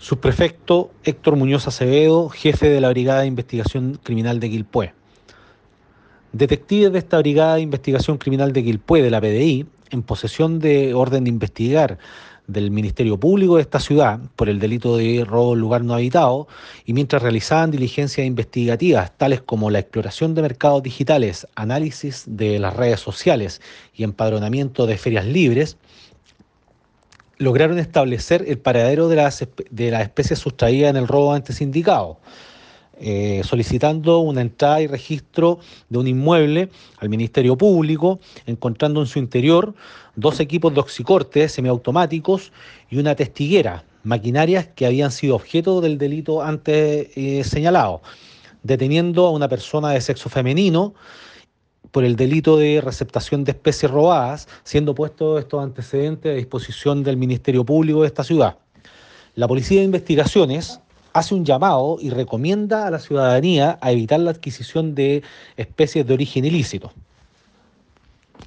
Subprefecto Héctor Muñoz Acevedo, jefe de la Brigada de Investigación Criminal de Quilpué. Detectives de esta Brigada de Investigación Criminal de Quilpué, de la PDI, en posesión de orden de investigar del Ministerio Público de esta ciudad por el delito de robo en lugar no habitado y mientras realizaban diligencias investigativas tales como la exploración de mercados digitales, análisis de las redes sociales y empadronamiento de ferias libres, lograron establecer el paradero de las, de las especies sustraídas en el robo antes indicado, eh, solicitando una entrada y registro de un inmueble al Ministerio Público, encontrando en su interior dos equipos de oxicortes semiautomáticos y una testiguera, maquinarias que habían sido objeto del delito antes eh, señalado, deteniendo a una persona de sexo femenino, por el delito de receptación de especies robadas, siendo puestos estos antecedentes a disposición del Ministerio Público de esta ciudad. La Policía de Investigaciones hace un llamado y recomienda a la ciudadanía a evitar la adquisición de especies de origen ilícito.